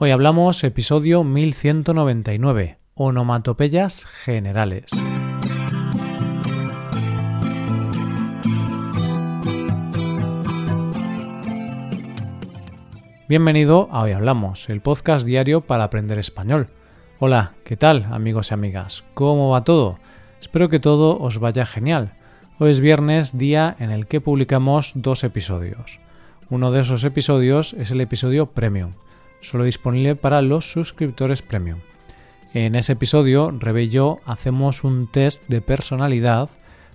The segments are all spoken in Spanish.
Hoy hablamos episodio 1199, onomatopeyas generales. Bienvenido a Hoy Hablamos, el podcast diario para aprender español. Hola, ¿qué tal amigos y amigas? ¿Cómo va todo? Espero que todo os vaya genial. Hoy es viernes, día en el que publicamos dos episodios. Uno de esos episodios es el episodio Premium, solo disponible para los suscriptores Premium. En ese episodio, Rebe y yo hacemos un test de personalidad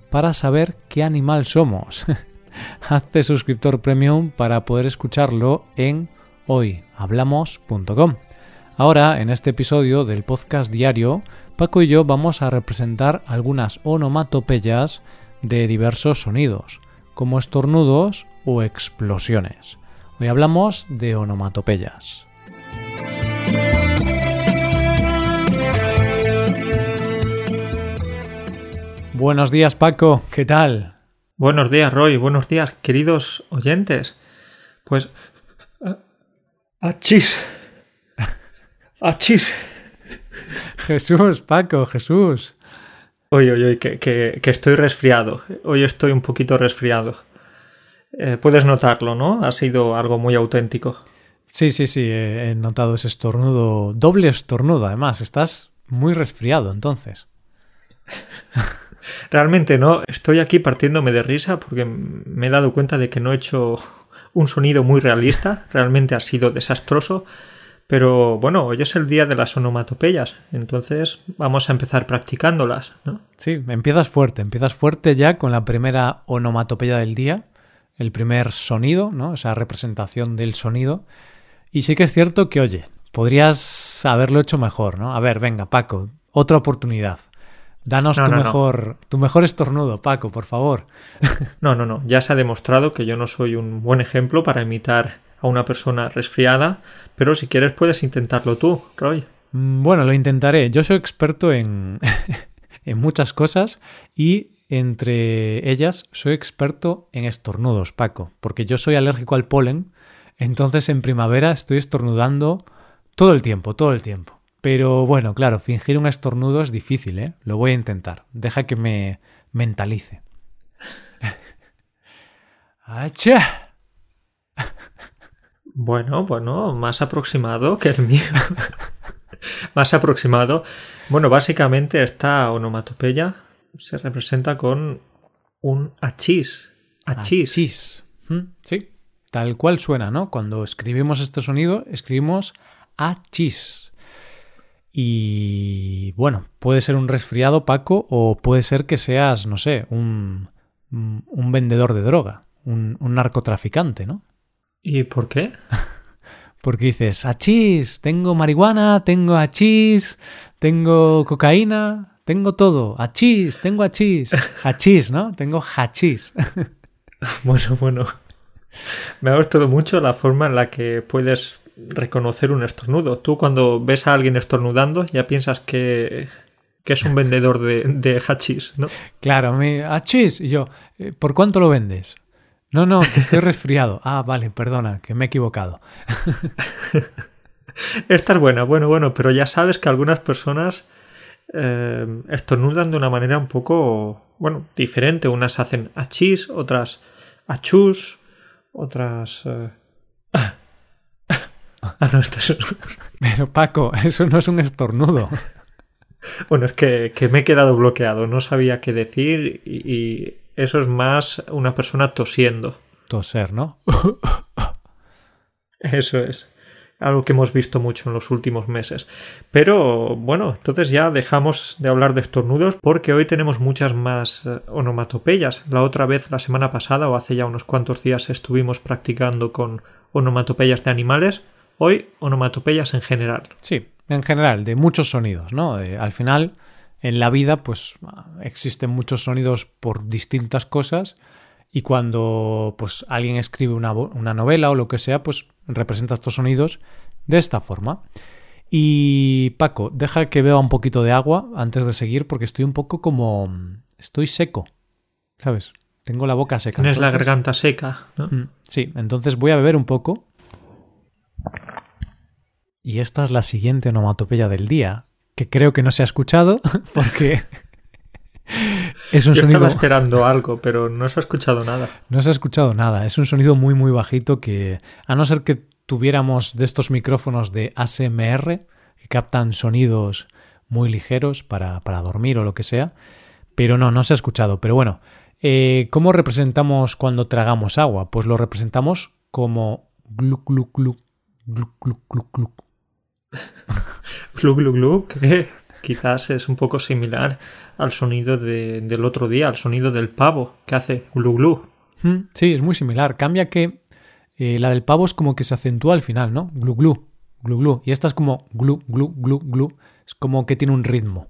para saber qué animal somos. Hazte suscriptor Premium para poder escucharlo en hoyhablamos.com. Ahora, en este episodio del podcast diario, Paco y yo vamos a representar algunas onomatopeyas de diversos sonidos, como estornudos o explosiones. Hoy hablamos de onomatopeyas. Buenos días Paco, ¿qué tal? Buenos días Roy, buenos días queridos oyentes. Pues ¡Achis! ¡Achis! Jesús, Paco, Jesús. Oye, oye, que, que, que, estoy resfriado. Hoy estoy un poquito resfriado. Eh, puedes notarlo, ¿no? Ha sido algo muy auténtico. Sí, sí, sí, he notado ese estornudo, doble estornudo, además. Estás muy resfriado, entonces. Realmente no, estoy aquí partiéndome de risa porque me he dado cuenta de que no he hecho un sonido muy realista, realmente ha sido desastroso, pero bueno, hoy es el día de las onomatopeyas, entonces vamos a empezar practicándolas, ¿no? Sí, empiezas fuerte, empiezas fuerte ya con la primera onomatopeya del día, el primer sonido, ¿no? Esa representación del sonido. Y sí que es cierto que, oye, podrías haberlo hecho mejor, ¿no? A ver, venga, Paco, otra oportunidad. Danos No, tu no, no. mejor tu mejor estornudo, Paco, por favor. No, no, no, ya se ha demostrado que yo no soy un buen ejemplo para imitar a una persona resfriada, pero si quieres puedes intentarlo tú, Roy. Mm, Bueno, lo intentaré. Yo soy experto en, en muchas cosas y entre ellas soy experto en estornudos, Paco, porque yo soy alérgico al polen, entonces en primavera estoy estornudando todo el tiempo, todo el tiempo. Pero bueno, claro, fingir un estornudo es difícil, ¿eh? Lo voy a intentar. Deja que me mentalice. ¡Acha! Bueno, bueno, más aproximado que el mío. más aproximado. Bueno, básicamente esta onomatopeya se representa con un. Achís. Achís. Mm, Sí, tal cual suena, ¿no? Cuando escribimos este sonido, escribimos achís. Y bueno, puede ser un resfriado, Paco, o puede ser que seas, no sé, un, un vendedor de droga, un, un narcotraficante, ¿no? ¿Y por qué? Porque dices, achís, tengo marihuana, tengo achís, tengo cocaína, tengo todo, achís, tengo achís, hachís, ¿no? Tengo hachís. Bueno, bueno. Me ha gustado mucho la forma en la que puedes reconocer un estornudo. Tú cuando ves a alguien estornudando ya piensas que, que es un vendedor de, de hachís, ¿no? Claro, me, achís, y yo, eh, ¿por cuánto lo vendes? No, no, que estoy resfriado. Ah, vale, perdona, que me he equivocado. Esta es buena, bueno, bueno, pero ya sabes que algunas personas eh, estornudan de una manera un poco, bueno, diferente. Unas hacen achís, otras achús, otras... eh, Ah, no, esto es... Pero Paco, eso no es un estornudo. Bueno, es que, que me he quedado bloqueado, no sabía qué decir y, y eso es más una persona tosiendo. Toser, ¿no? Eso es. Algo que hemos visto mucho en los últimos meses. Pero bueno, entonces ya dejamos de hablar de estornudos porque hoy tenemos muchas más eh, onomatopeyas. La otra vez, la semana pasada o hace ya unos cuantos días, estuvimos practicando con onomatopeyas de animales. Hoy, onomatopeyas en general. Sí, en general, de muchos sonidos, ¿no? Eh, al final, en la vida, pues existen muchos sonidos por distintas cosas y cuando pues alguien escribe una, una novela o lo que sea, pues representa estos sonidos de esta forma. Y Paco, deja que beba un poquito de agua antes de seguir porque estoy un poco como... estoy seco, ¿sabes? Tengo la boca seca. Tienes la garganta seca, ¿no? Mm, Sí, entonces voy a beber un poco. Y esta es la siguiente onomatopeya del día, que creo que no se ha escuchado porque es un Yo sonido... estaba esperando algo, pero no se ha escuchado nada. No se ha escuchado nada. Es un sonido muy, muy bajito que, a no ser que tuviéramos de estos micrófonos de ASMR, que captan sonidos muy ligeros para, para dormir o lo que sea, pero no, no se ha escuchado. Pero bueno, eh, ¿cómo representamos cuando tragamos agua? Pues lo representamos como glu glu glu glu glu glu glu. glu glu glu, que quizás es un poco similar al sonido de, del otro día, al sonido del pavo, que hace glu glu. Hmm, sí, es muy similar. Cambia que eh, la del pavo es como que se acentúa al final, ¿no? Glu glu, glu glu. Y esta es como glu glu glu glu. Es como que tiene un ritmo.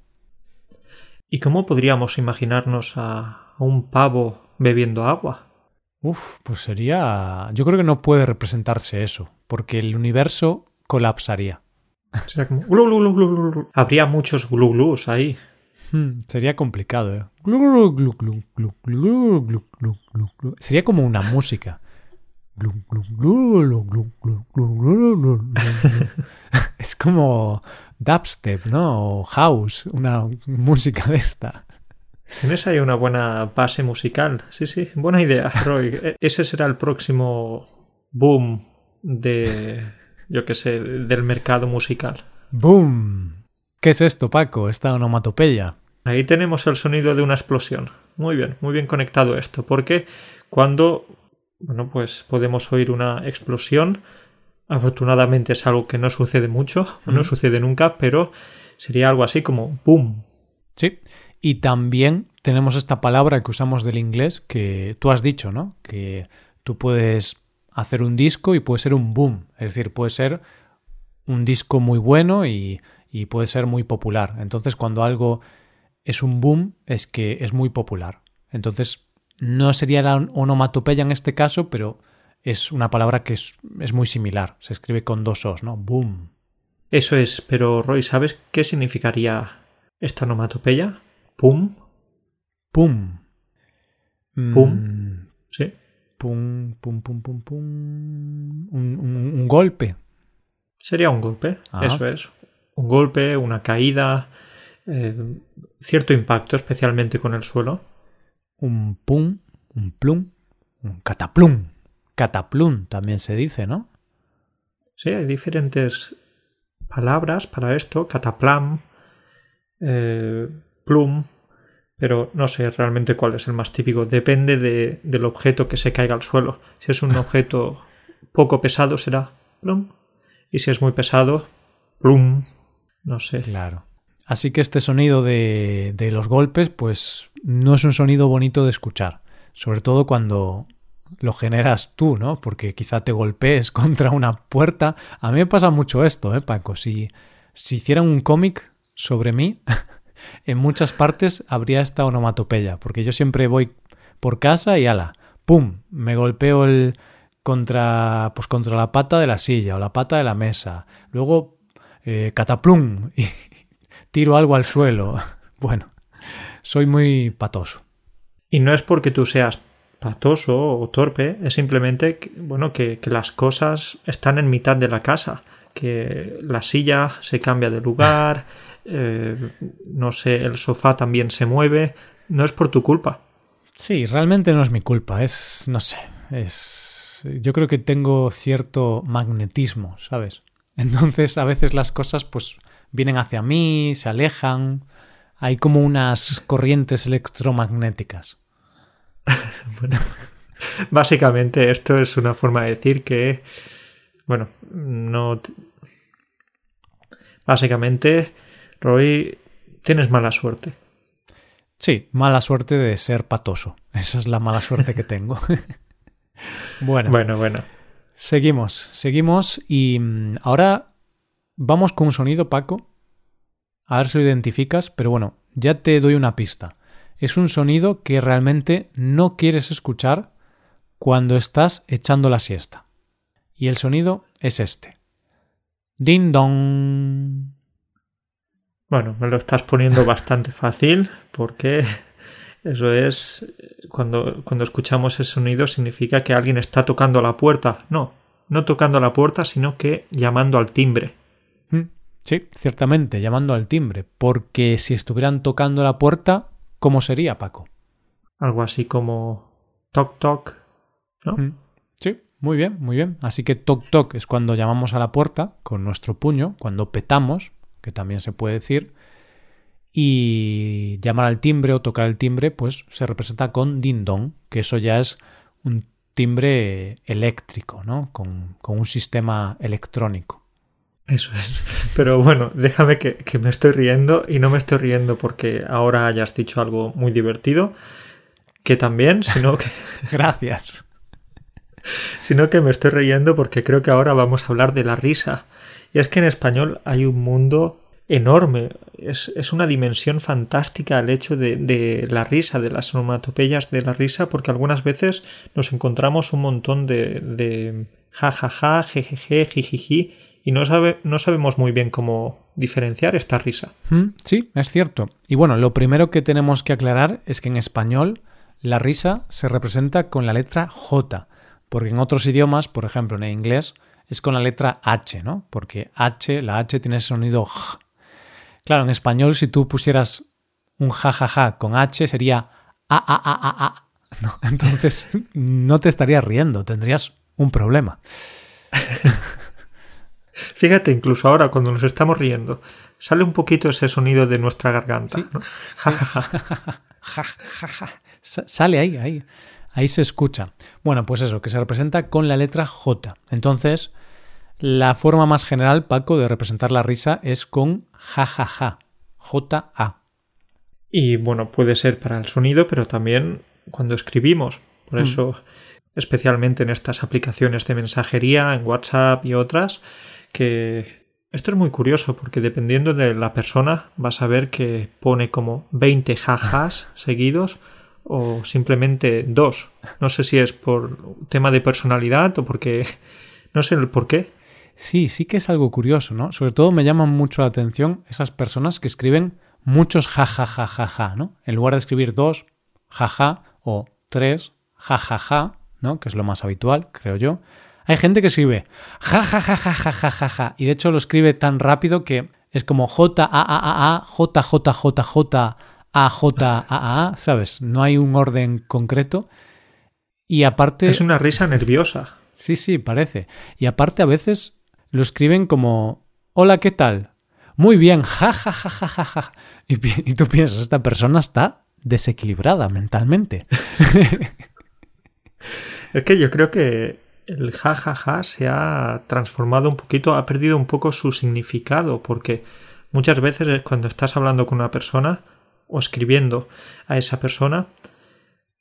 ¿Y cómo podríamos imaginarnos a, un pavo bebiendo agua? Uf, pues sería... Yo creo que no puede representarse eso, porque el universo colapsaría. Sería como... Glu, glu, glu, Habría muchos glu glus ahí. sería complicado, ¿eh? Sería como una música. es como dubstep, ¿no? O house, una música de esta. Tienes ahí una buena base musical. Sí, sí, buena idea, Roy. E, ese será el próximo boom de, yo qué sé, del mercado musical. ¡Boom! ¿Qué es esto, Paco? Esta onomatopeya. Ahí tenemos el sonido de una explosión. Muy bien, muy bien conectado esto. Porque cuando, bueno, pues podemos oír una explosión, Afortunadamente es algo que no sucede mucho, no sucede nunca, pero sería algo así como boom. Sí, y también tenemos esta palabra que usamos del inglés que tú has dicho, ¿no? Que tú puedes hacer un disco y puede ser un boom, es decir, puede ser un disco muy bueno y, y puede ser muy popular. Entonces, cuando algo es un boom, es que es muy popular. Entonces, no sería la onomatopeya en este caso, pero es una palabra que es, muy similar. Se escribe con dos os, ¿no? Boom. Eso es, pero Roy, ¿sabes qué significaría esta onomatopeya? Pum. Pum. Pum. Mm. Sí. Pum, pum, pum, pum, pum. Un, golpe. Sería un golpe, eso es. Un golpe, una caída, eh, cierto impacto, especialmente con el suelo. Un pum, un plum, un cataplum. Cataplum también se dice, ¿no? Sí, hay diferentes palabras para esto. Cataplam, eh, plum, pero no sé realmente cuál es el más típico. Depende de, del objeto que se caiga al suelo. Si es un objeto poco pesado será plum. Y si es muy pesado, plum. No sé. Claro. Así que este sonido de, de los golpes, pues no es un sonido bonito de escuchar. Sobre todo cuando lo generas tú, ¿no? Porque quizá te golpees contra una puerta. A mí me pasa mucho esto, ¿eh, Paco? Si, si hicieran un cómic sobre mí, en muchas partes habría esta onomatopeya, porque yo siempre voy por casa y ala, ¡pum! Me golpeo el contra, pues contra la pata de la silla o la pata de la mesa. Luego, eh, cataplum, y tiro algo al suelo. Bueno, soy muy patoso. Y no es porque tú seas patoso o torpe, es simplemente bueno, que, las cosas están en mitad de la casa, que la silla se cambia de lugar, eh, no sé, el sofá también se mueve, no es por tu culpa. Sí, realmente no es mi culpa, es, no sé, es... Yo creo que tengo cierto magnetismo, ¿sabes? Entonces a veces las cosas pues vienen hacia mí, se alejan, hay como unas corrientes electromagnéticas. bueno, básicamente esto es una forma de decir que, bueno, no... Básicamente, Roy, tienes mala suerte. Sí, mala suerte de ser patoso. Esa es la mala suerte que tengo. bueno. Bueno, bueno. Seguimos, seguimos y mm, ahora vamos con un sonido, Paco. A ver si lo identificas, pero bueno, ya te doy una pista es un sonido que realmente no quieres escuchar cuando estás echando la siesta. Y el sonido es este. Ding dong. Bueno, me lo estás poniendo bastante fácil porque eso es cuando, cuando escuchamos ese sonido significa que alguien está tocando la puerta. No, no tocando la puerta, sino que llamando al timbre. Sí, ciertamente, llamando al timbre, porque si estuvieran tocando la puerta, ¿cómo sería, Paco? Algo así como toc toc, ¿no? Mm. Sí, muy bien, muy bien. Así que toc toc es cuando llamamos a la puerta con nuestro puño, cuando petamos, que también se puede decir, y llamar al timbre o tocar el timbre, pues se representa con din dong, que eso ya es un timbre eléctrico, ¿no? Con, con un sistema electrónico. Eso es. Pero bueno, déjame que, que, me estoy riendo y no me estoy riendo porque ahora hayas dicho algo muy divertido, que también, sino que... Gracias. Sino que me estoy riendo porque creo que ahora vamos a hablar de la risa. Y es que en español hay un mundo enorme. Es, es una dimensión fantástica el hecho de, de, la risa, de las onomatopeyas de la risa, porque algunas veces nos encontramos un montón de, de ja, ja, ja, jejeje, jijiji, y no, sabe, no sabemos muy bien cómo diferenciar esta risa. Sí, es cierto. Y bueno, lo primero que tenemos que aclarar es que en español la risa se representa con la letra J, porque en otros idiomas, por ejemplo en inglés, es con la letra H, ¿no? Porque H, la H tiene ese sonido J. Claro, en español si tú pusieras un jajaja ja, ja con H sería a a a a a. No, entonces no te estarías riendo, tendrías un problema. Fíjate, incluso ahora cuando nos estamos riendo, sale un poquito ese sonido de nuestra garganta. Sí. ¿no? Ja, ja, Sale ahí, ahí. Ahí se escucha. Bueno, pues eso, que se representa con la letra J. Entonces, la forma más general, Paco, de representar la risa es con jajaja. J-A. Y bueno, puede ser para el sonido, pero también cuando escribimos. Por mm. eso, especialmente en estas aplicaciones de mensajería, en WhatsApp y otras, que esto es muy curioso porque dependiendo de la persona vas a ver que pone como 20 jajas seguidos o simplemente dos. No sé si es por tema de personalidad o porque... No sé el por qué. Sí, sí que es algo curioso, ¿no? Sobre todo me llaman mucho la atención esas personas que escriben muchos jajajajaja, ja, ja, ja, ¿no? En lugar de escribir dos, jaja, o tres, jajaja, ¿no? Que es lo más habitual, creo yo. Hay gente que escribe jajajajajajaja y de hecho lo escribe tan rápido que es como j a a a j j j j a j a a, ¿sabes? No hay un orden concreto. Y aparte... Es una risa nerviosa. Sí, sí, parece. Y aparte a veces lo escriben como Hola, ¿qué tal? Muy bien, ja ja ja ja ja ja. Y, tú piensas, esta persona está desequilibrada mentalmente. es que yo creo que el jajaja ja, ja se ha transformado un poquito, ha perdido un poco su significado, porque muchas veces cuando estás hablando con una persona o escribiendo a esa persona,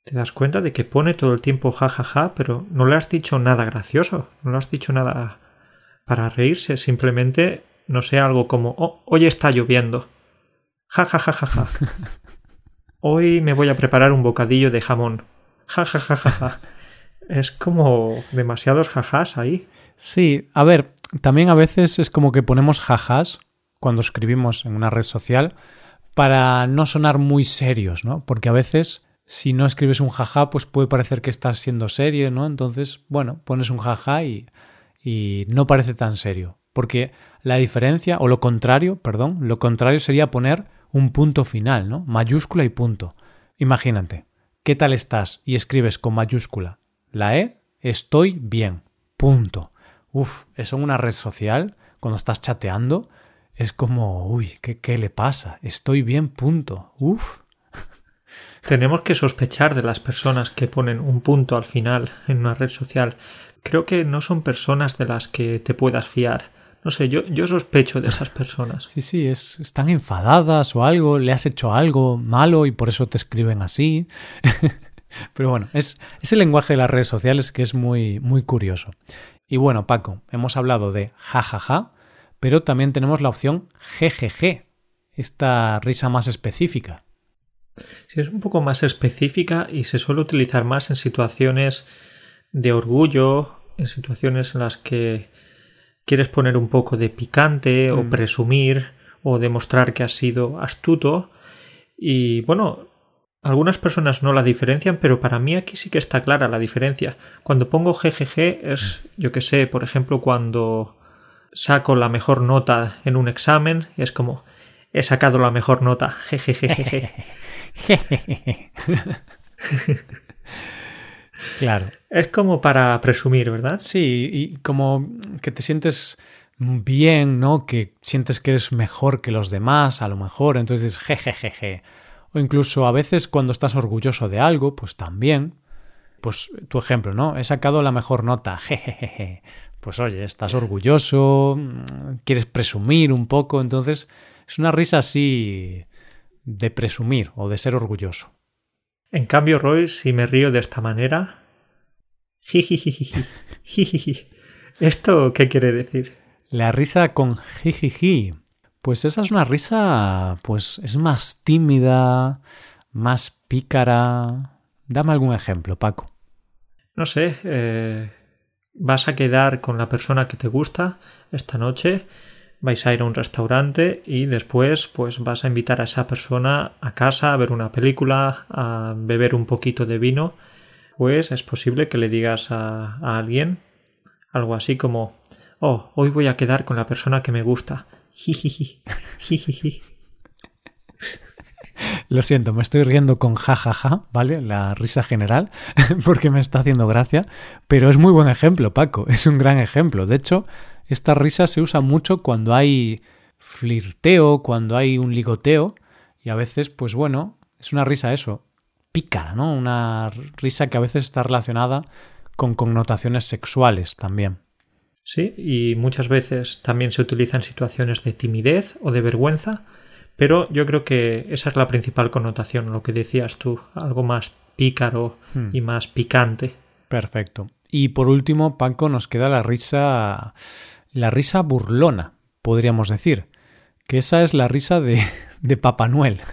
te das cuenta de que pone todo el tiempo jajaja, ja, pero no le has dicho nada gracioso, no le has dicho nada para reírse, simplemente, no sé, algo como, oh, hoy está lloviendo. jajajaja, Hoy me voy a preparar un bocadillo de jamón. jajajaja es como demasiados jajas ahí. Sí, a ver, también a veces es como que ponemos jajas cuando escribimos en una red social para no sonar muy serios, ¿no? Porque a veces si no escribes un jaja, pues puede parecer que estás siendo serio, ¿no? Entonces, bueno, pones un jaja y, y no parece tan serio. Porque la diferencia, o lo contrario, perdón, lo contrario sería poner un punto final, ¿no? Mayúscula y punto. Imagínate, ¿qué tal estás? Y escribes con mayúscula la E, estoy bien. Punto. Uf, eso en una red social, cuando estás chateando, es como, uy, ¿qué, qué le pasa? Estoy bien, punto. Uf. Tenemos que sospechar de las personas que ponen un punto al final en una red social. Creo que no son personas de las que te puedas fiar. No sé, yo, yo sospecho de esas personas. Sí, sí, es, están enfadadas o algo, le has hecho algo malo y por eso te escriben así. Pero bueno, es, el lenguaje de las redes sociales que es muy, muy curioso. Y bueno, Paco, hemos hablado de jajaja, ja, ja, pero también tenemos la opción GGG, esta risa más específica. Sí, es un poco más específica y se suele utilizar más en situaciones de orgullo, en situaciones en las que quieres poner un poco de picante o mm. presumir o demostrar que has sido astuto. Y bueno, algunas personas no la diferencian, pero para mí aquí sí que está clara la diferencia. Cuando pongo GGG es, yo que sé, por ejemplo, cuando saco la mejor nota en un examen es como he sacado la mejor nota. Jejejeje. claro. Es como para presumir, ¿verdad? Sí, y como que te sientes bien, ¿no? Que sientes que eres mejor que los demás, a lo mejor, entonces dices jejejeje. O incluso a veces cuando estás orgulloso de algo, pues también. Pues tu ejemplo, ¿no? He sacado la mejor nota, jejejeje. Pues oye, estás orgulloso, quieres presumir un poco, entonces es una risa así de presumir o de ser orgulloso. En cambio, Roy, si me río de esta manera, ¿Esto qué quiere decir? La risa con jijiji. Pues esa es una risa, pues es más tímida, más pícara. Dame algún ejemplo, Paco. No sé, eh, vas a quedar con la persona que te gusta esta noche, vais a ir a un restaurante y después pues vas a invitar a esa persona a casa a ver una película, a beber un poquito de vino, pues es posible que le digas a, alguien algo así como oh, hoy voy a quedar con la persona que me gusta. Lo siento, me estoy riendo con jajaja, ¿vale? La risa general, porque me está haciendo gracia, pero es muy buen ejemplo, Paco, es un gran ejemplo. De hecho, esta risa se usa mucho cuando hay flirteo, cuando hay un ligoteo, y a veces, pues bueno, es una risa eso, pícara, ¿no? Una risa que a veces está relacionada con connotaciones sexuales también. Sí, y muchas veces también se utiliza en situaciones de timidez o de vergüenza, pero yo creo que esa es la principal connotación, lo que decías tú, algo más pícaro hmm. y más picante. Perfecto. Y por último, Paco, nos queda la risa, la risa burlona, podríamos decir, que esa es la risa de, de Papá Noel.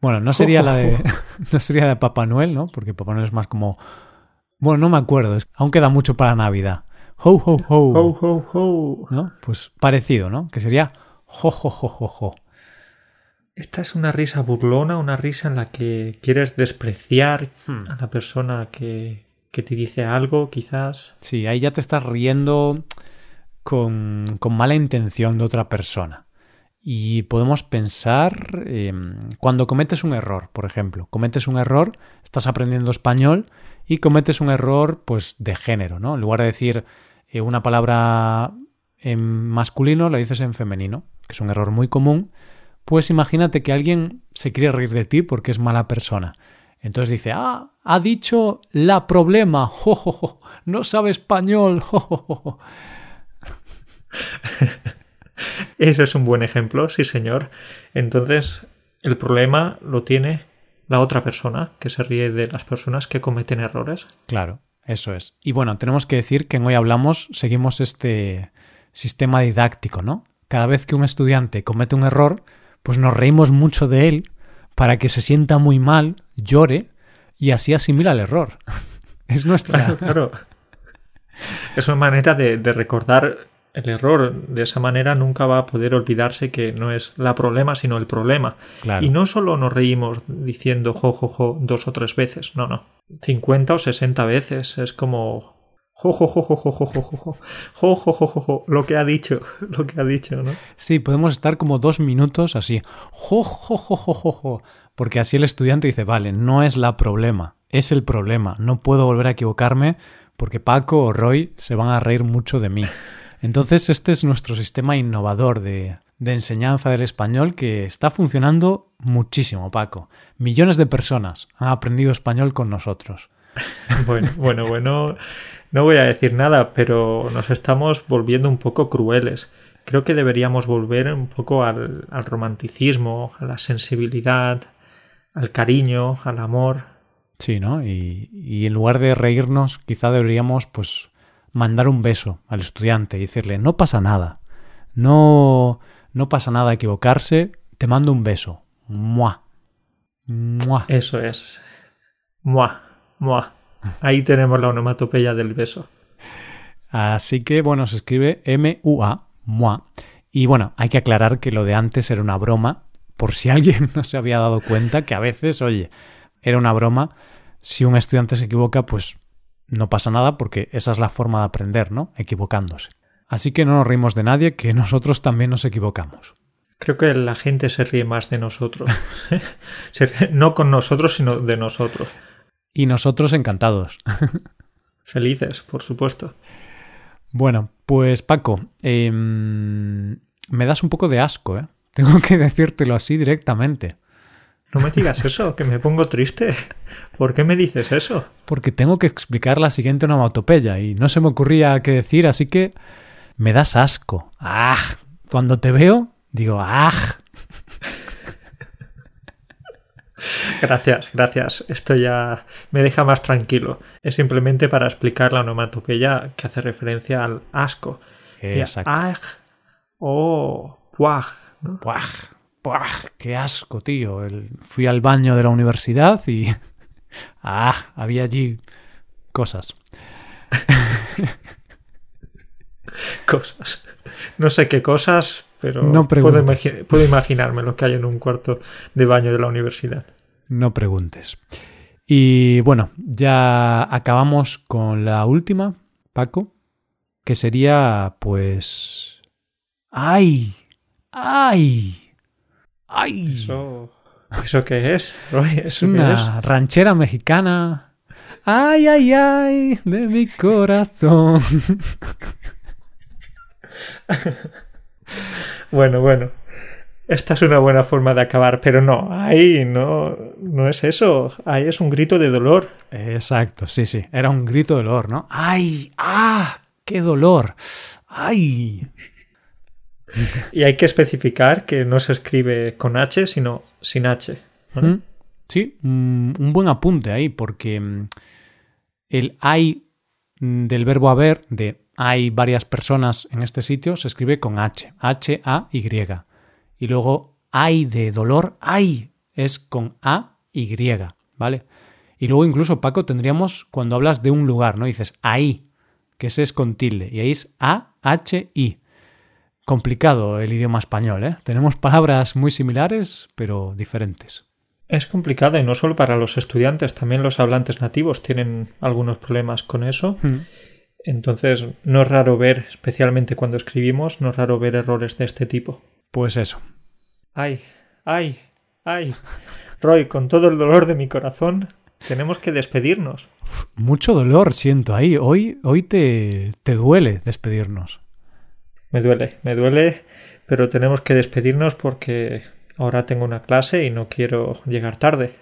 Bueno, no sería la de no sería de Papá Noel, ¿no? Porque Papá Noel es más como bueno, no me acuerdo. Aún queda mucho para Navidad. Ho, ho, ho. Ho, ho, ho. ¿No? Pues parecido, ¿no? Que sería jo, jo, jo, jo, jo. Esta es una risa burlona, una risa en la que quieres despreciar hmm. a la persona que, que te dice algo, quizás. Sí, ahí ya te estás riendo con, con mala intención de otra persona. Y podemos pensar em, cuando cometes un error, por ejemplo. Cometes un error, estás aprendiendo español y cometes un error pues de género, ¿no? En lugar de decir eh, una palabra en masculino, la dices en femenino, que es un error muy común, pues imagínate que alguien se quiere reír de ti porque es mala persona. Entonces dice, ah, ha dicho la problema, jo, no sabe español, jo, Eso es un buen ejemplo, sí señor. Entonces, el problema lo tiene la otra persona, que se ríe de las personas que cometen errores. Claro, eso es. Y bueno, tenemos que decir que en Hoy Hablamos seguimos este sistema didáctico, ¿no? Cada vez que un estudiante comete un error, pues nos reímos mucho de él para que se sienta muy mal, llore y así asimila el error. es nuestra. Claro, claro. Es una manera de, de recordar el error. De esa manera nunca va a poder olvidarse que no es la problema, sino el problema. Y no solo nos reímos diciendo jo, jo, jo dos o tres veces, no, no. 50 o 60 veces. Es como lo que ha dicho, lo que ha dicho, ¿no? Sí, podemos estar como dos minutos así, jo, jo, jo, porque así el estudiante dice, vale, no es la problema, es el problema, no puedo volver a equivocarme porque Paco o Roy se van a reír mucho de mí. Entonces este es nuestro sistema innovador de, de enseñanza del español que está funcionando muchísimo, Paco. Millones de personas han aprendido español con nosotros. Bueno, bueno, bueno, no voy a decir nada, pero nos estamos volviendo un poco crueles. Creo que deberíamos volver un poco al, al romanticismo, a la sensibilidad, al cariño, al amor. Sí, ¿no? Y, y en lugar de reírnos, quizá deberíamos, pues, mandar un beso al estudiante y decirle, no pasa nada, no, no pasa nada equivocarse, te mando un beso. Mua. Mua. Eso es. Mua. Mua. Ahí tenemos la onomatopeya del beso. Así que, bueno, se escribe M-U-A, mua. Y bueno, hay que aclarar que lo de antes era una broma, por si alguien no se había dado cuenta que a veces, oye, era una broma. Si un estudiante se equivoca, pues no pasa nada porque esa es la forma de aprender, ¿no? Equivocándose. Así que no nos reímos de nadie, que nosotros también nos equivocamos. Creo que la gente se ríe más de nosotros. no con nosotros, sino de nosotros. Y nosotros encantados. Felices, por supuesto. Bueno, pues Paco, em, me das un poco de asco, ¿eh? Tengo que decírtelo así directamente. No me digas eso, que me pongo triste. ¿Por qué me dices eso? Porque tengo que explicar la siguiente onomatopeya y no se me ocurría qué decir, así que me das asco. ¡Ah! Cuando te veo, digo ¡ah! Gracias, gracias. Esto ya me deja más tranquilo. Es simplemente para explicar la onomatopeya que hace referencia al asco. Exacto. ¡Ah! ¡Oh! ¡Puaj! ¿no? ¡Puaj! ¡Puaj! ¡Qué asco, tío! El- Fui al baño de la universidad y... ¡Ah! Había allí cosas. Cosas. No sé qué cosas, pero No puedo, imagi- puedo imaginarme lo que hay en un cuarto de baño de la universidad. No preguntes. Y bueno, ya acabamos con la última, Paco, que sería pues... ¡Ay! ¡Ay! ¡Ay! ¿Eso, ¿eso qué es? Roy? es ¿Eso qué una ranchera mexicana. ¡Ay, ay, ay! De mi corazón. Bueno, bueno. Esta es una buena forma de acabar, pero no, ahí no, no es eso. Ahí es un grito de dolor. Exacto, sí, sí. Era un grito de dolor, ¿no? ¡Ay! ¡Ah! ¡Qué dolor! ¡Ay! Y hay que especificar que no se escribe con H, sino sin H. Sí, mm, un buen apunte ahí, porque mm, el hay mm, del verbo haber, de hay varias personas en este sitio, se escribe con H, H-A-Y. Y luego hay de dolor, hay es con A-Y, ¿vale? Y luego incluso, Paco, tendríamos cuando hablas de un lugar, ¿no? Dices ahí, que ese es con tilde, y ahí es A-H-I. Complicado el idioma español, ¿eh? Tenemos palabras muy similares, pero diferentes. Es complicado y no solo para los estudiantes, también los hablantes nativos tienen algunos problemas con eso. Mm. Entonces, no es raro ver, especialmente cuando escribimos, no es raro ver errores de este tipo. Pues eso. Ay, ay, ay. Roy, con todo el dolor de mi corazón, tenemos que despedirnos. Mucho dolor siento ahí. Hoy, hoy te, te duele despedirnos. Me duele, me duele, pero tenemos que despedirnos porque ahora tengo una clase y no quiero llegar tarde.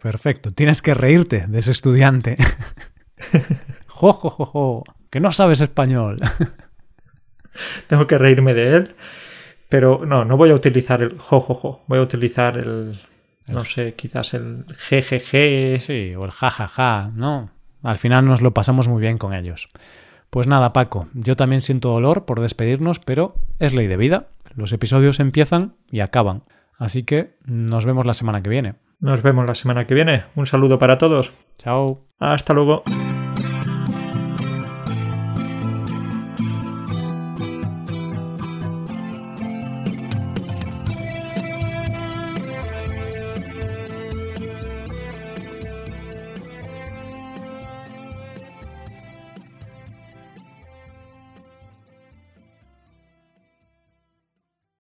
Perfecto. Tienes que reírte de ese estudiante. jo, jo, jo, jo. Que no sabes español. Tengo que reírme de él, pero no, no voy a utilizar el jojojo, voy a utilizar el, no sé, quizás el GGG. Sí, o el jajaja, ¿no? Al final nos lo pasamos muy bien con ellos. Pues nada, Paco, yo también siento dolor por despedirnos, pero es ley de vida. Los episodios empiezan y acaban. Así que nos vemos la semana que viene. Nos vemos la semana que viene. Un saludo para todos. Chao. Hasta luego.